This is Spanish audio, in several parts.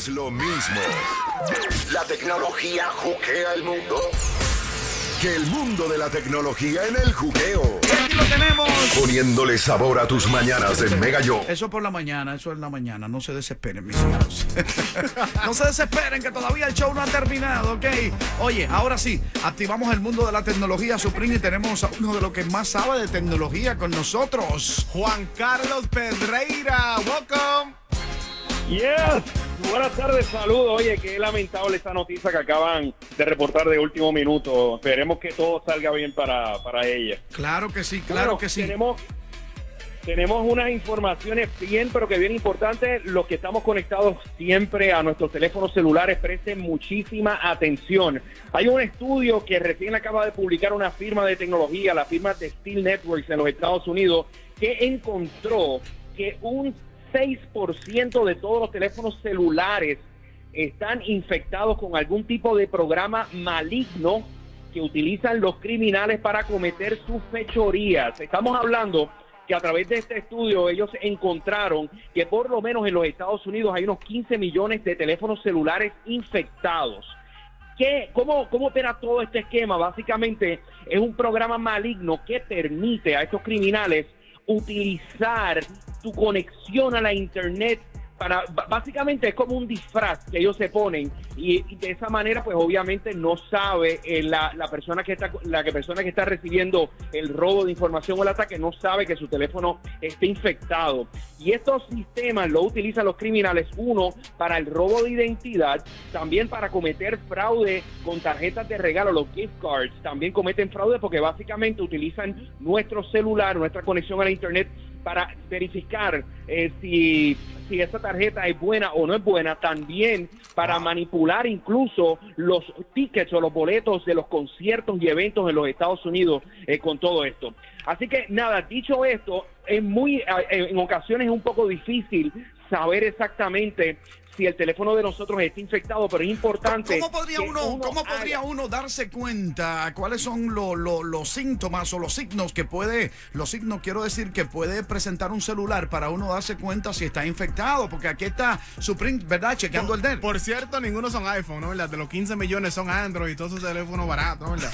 es lo mismo. La tecnología juquea el mundo. Que el mundo de la tecnología en el juqueo. Y aquí lo tenemos. Poniéndole sabor a tus mañanas de Mega Yo. Eso por la mañana, eso es la mañana. No se desesperen, mis hijos. no se desesperen, que todavía el show no ha terminado, ¿ok? Oye, ahora sí, activamos el mundo de la tecnología Supreme y tenemos a uno de los que más sabe de tecnología con nosotros. Juan Carlos Pedreira, welcome. Yes. Buenas tardes, saludos. Oye, qué lamentable esta noticia que acaban de reportar de último minuto. Esperemos que todo salga bien para, para ella. Claro que sí, claro Bueno, que sí. Tenemos, tenemos unas informaciones bien, pero que bien importantes. Los que estamos conectados siempre a nuestros teléfonos celulares, presten muchísima atención. Hay un estudio que recién acaba de publicar una firma de tecnología, la firma de Steel Networks en los Estados Unidos, que encontró que un 6% de todos los teléfonos celulares están infectados con algún tipo de programa maligno que utilizan los criminales para cometer sus fechorías. Estamos hablando que a través de este estudio ellos encontraron que por lo menos en los Estados Unidos hay unos 15 millones de teléfonos celulares infectados. ¿Qué, cómo, ¿Cómo opera todo este esquema? Básicamente es un programa maligno que permite a estos criminales utilizar tu conexión a la internet para básicamente es como un disfraz que ellos se ponen y, de esa manera pues obviamente no sabe eh, la, persona que está la que persona que está recibiendo el robo de información o el ataque no sabe que su teléfono esté infectado. Y estos sistemas lo utilizan los criminales uno para el robo de identidad también para cometer fraude con tarjetas de regalo los gift cards también cometen fraude porque básicamente utilizan nuestro celular nuestra conexión a la internet para verificar eh, si, si esa tarjeta es buena o no es buena, también para manipular incluso los tickets o los boletos de los conciertos y eventos en los Estados Unidos eh, con todo esto. Así que nada, dicho esto, es muy, eh, en ocasiones es un poco difícil saber exactamente si el teléfono de nosotros está infectado, pero es importante. ¿Cómo podría uno, cómo podría uno darse cuenta cuáles son lo- lo- los síntomas o los signos que puede, los signos quiero decir que puede presentar un celular para uno darse cuenta si está infectado? Porque aquí está Supreme, ¿verdad? Chequeando el del. Por cierto, ninguno son iPhone, ¿no? verdad? De los 15 millones son Android y todos esos teléfonos baratos, ¿no? verdad?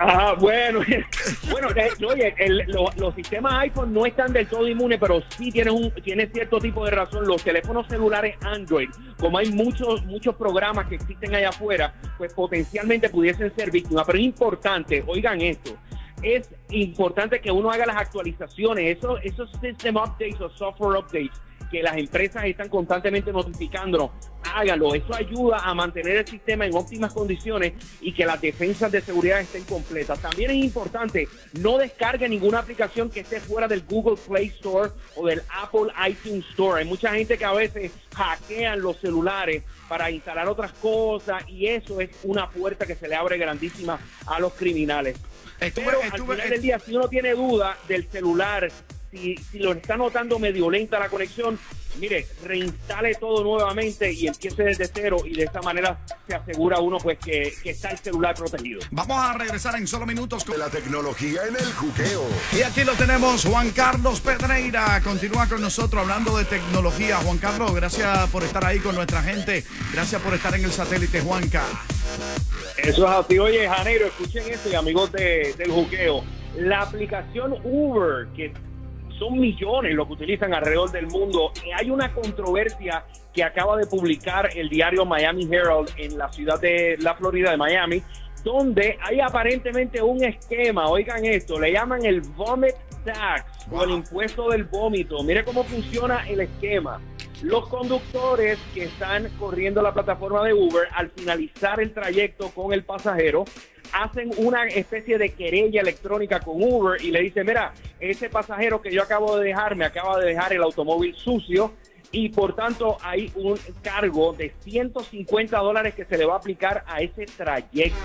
Ajá, bueno, bueno, eh, oye, el- lo- los sistemas iPhone no están del todo inmunes, pero sí tienen un, tiene cierto tipo de razón. Los teléfonos celulares Android, como hay muchos, muchos programas que existen allá afuera, pues potencialmente pudiesen ser víctimas. Pero es importante, oigan esto, es importante que uno haga las actualizaciones, esos, esos system updates o software updates que las empresas están constantemente notificándonos, hágalo. Eso ayuda a mantener el sistema en óptimas condiciones y que las defensas de seguridad estén completas. También es importante, no descargue ninguna aplicación que esté fuera del Google Play Store o del Apple iTunes Store. Hay mucha gente que a veces hackean los celulares para instalar otras cosas y eso es una puerta que se le abre grandísima a los criminales. Estuve- Pero estuve- al final del día, si uno tiene duda del celular, si, si lo está notando medio lenta la conexión, mire, reinstale todo nuevamente y empiece desde cero y de esta manera se asegura uno pues que, que está el celular protegido. Vamos a regresar en solo minutos con la tecnología en el juqueo. Y aquí lo tenemos, Juan Carlos Pedreira. Continúa con nosotros hablando de tecnología. Juan Carlos, gracias por estar ahí con nuestra gente. Gracias por estar en el satélite, Juanca. Eso es así. Oye, Janeiro, escuchen esto y amigos de- del juqueo. La aplicación Uber, que son millones los que utilizan alrededor del mundo, eh, hay una controversia que acaba de publicar el diario Miami Herald en la ciudad de la Florida de Miami, donde hay aparentemente un esquema, oigan esto, le llaman el vomit tax o el impuesto del vómito. Mire cómo funciona el esquema. Los conductores que están corriendo la plataforma de Uber, al finalizar el trayecto con el pasajero, hacen una especie de querella electrónica con Uber y le dicen, mira, ese pasajero que yo acabo de dejar me acaba de dejar el automóvil sucio y por tanto hay un cargo de 150 dólares que se le va a aplicar a ese trayecto.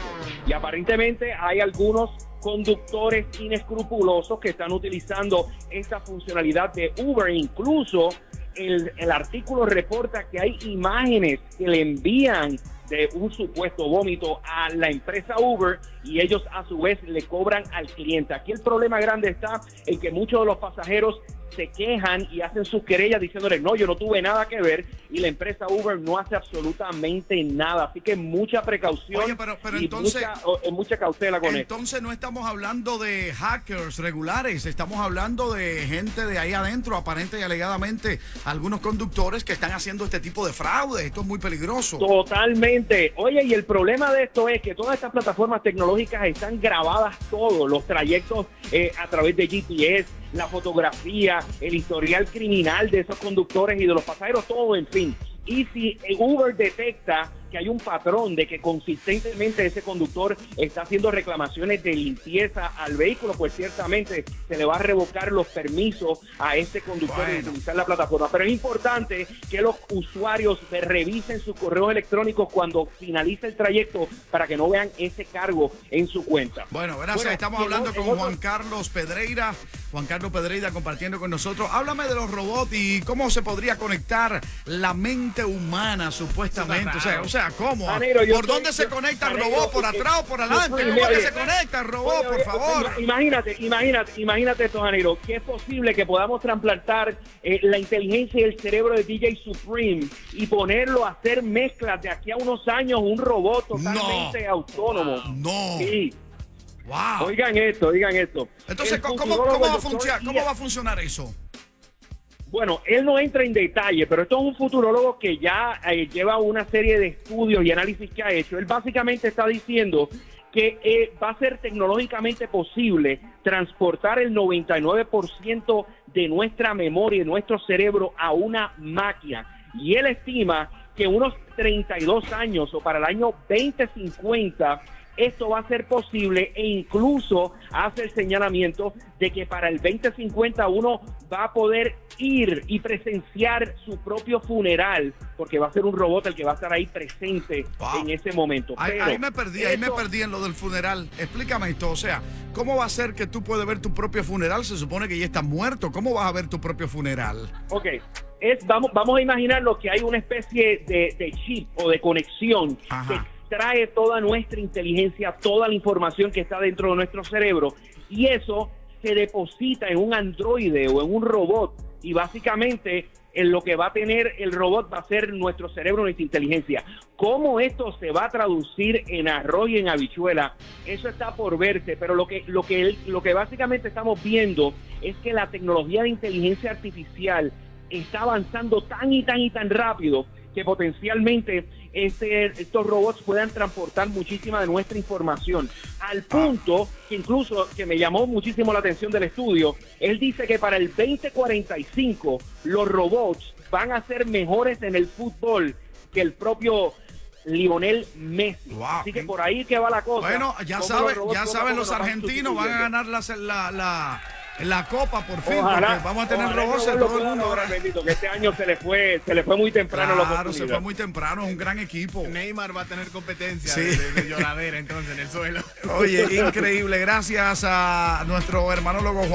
Y aparentemente hay algunos conductores inescrupulosos que están utilizando esta funcionalidad de Uber. Incluso el, el artículo reporta que hay imágenes que le envían de un supuesto vómito a la empresa Uber y ellos a su vez le cobran al cliente. Aquí el problema grande está en que muchos de los pasajeros se quejan y hacen sus querellas diciéndole, no, yo no tuve nada que ver y la empresa Uber no hace absolutamente nada. Así que mucha precaución Oye, pero- pero y entonces- mucha, o- eh, mucha cautela con esto. Entonces no estamos hablando de hackers regulares, estamos hablando de gente de ahí adentro, aparente y alegadamente algunos conductores que están haciendo este tipo de fraude. Esto es muy peligroso. Totalmente. Oye, y el problema de esto es que todas estas plataformas tecnológicas están grabadas todos, los trayectos eh, a través de GPS, la fotografía, el historial criminal de esos conductores y de los pasajeros, todo, en fin. Y si Uber detecta que hay un patrón de que consistentemente ese conductor está haciendo reclamaciones de limpieza al vehículo, pues ciertamente se le va a revocar los permisos a este conductor de utilizar la plataforma. Pero es importante que los usuarios se revisen sus correos electrónicos cuando finalice el trayecto para que no vean ese cargo en su cuenta. Bueno, gracias. Bueno, Estamos hablando con otro- Juan Carlos Pedreira. Juan Carlos Pedreira compartiendo con nosotros. Háblame de los robots y cómo se podría conectar la mente humana, supuestamente. O sea, o sea ¿cómo? ¿Por estoy- dónde se yo- conecta el robot? ¿Por atrás o por adelante? ¿Cómo que se conecta el robot, Oye, por favor? ima- Imagínate, imagínate, imagínate esto, Janeiro, que es posible que podamos trasplantar eh, la inteligencia y el cerebro de DJ Supreme y ponerlo a hacer mezclas de aquí a unos años, un robot totalmente autónomo. No. Sí. Wow. Oigan esto, oigan esto. Entonces, ¿cómo, cómo, futurólogo, cómo va a el doctor funcionar, ¿cómo Ian- va a funcionar eso? Bueno, él no entra en detalle, pero esto es un futurólogo que ya eh, lleva una serie de estudios y análisis que ha hecho. Él básicamente está diciendo que eh, va a ser tecnológicamente posible transportar el 99% de nuestra memoria y nuestro cerebro a una máquina. Y él estima que unos 32 años o para el año 2050 esto va a ser posible e incluso hace el señalamiento de que para el 2050 uno va a poder ir y presenciar su propio funeral porque va a ser un robot el que va a estar ahí presente Wow. en ese momento. Ahí, me perdí, ahí me perdí en lo del funeral. Explícame esto, o sea, ¿cómo va a ser que tú puedes ver tu propio funeral? Se supone que ya estás muerto. ¿Cómo vas a ver tu propio funeral? Ok, es, vamos, vamos a imaginarlo que hay una especie de, de chip o de conexión Ajá. que extrae toda nuestra inteligencia, toda la información que está dentro de nuestro cerebro y eso se deposita en un androide o en un robot y básicamente en lo que va a tener el robot va a ser nuestro cerebro, nuestra inteligencia. ¿Cómo esto se va a traducir en arroz y en habichuela? Eso está por verse, pero lo que, lo que, lo que básicamente estamos viendo es que la tecnología de inteligencia artificial está avanzando tan y tan y tan rápido que potencialmente este, estos robots puedan transportar muchísima de nuestra información. Al punto que incluso, que me llamó muchísimo la atención del estudio, él dice que para el 2045 los robots van a ser mejores en el fútbol que el propio Lionel Messi. Wow. Así que por ahí que va la cosa. Bueno, ya saben, ya saben los argentinos van a ganar la, la, la, la copa por fin, Ojalá, porque vamos a tener robots lo todo el mundo. ahora. bendito, que este año se le fue, se le fue muy temprano la Claro, se fue muy temprano, es un gran equipo. Neymar va a tener competencia Sí. de, de- de lloradera entonces en el suelo. Oye, increíble. Gracias a nuestro hermanólogo Juan.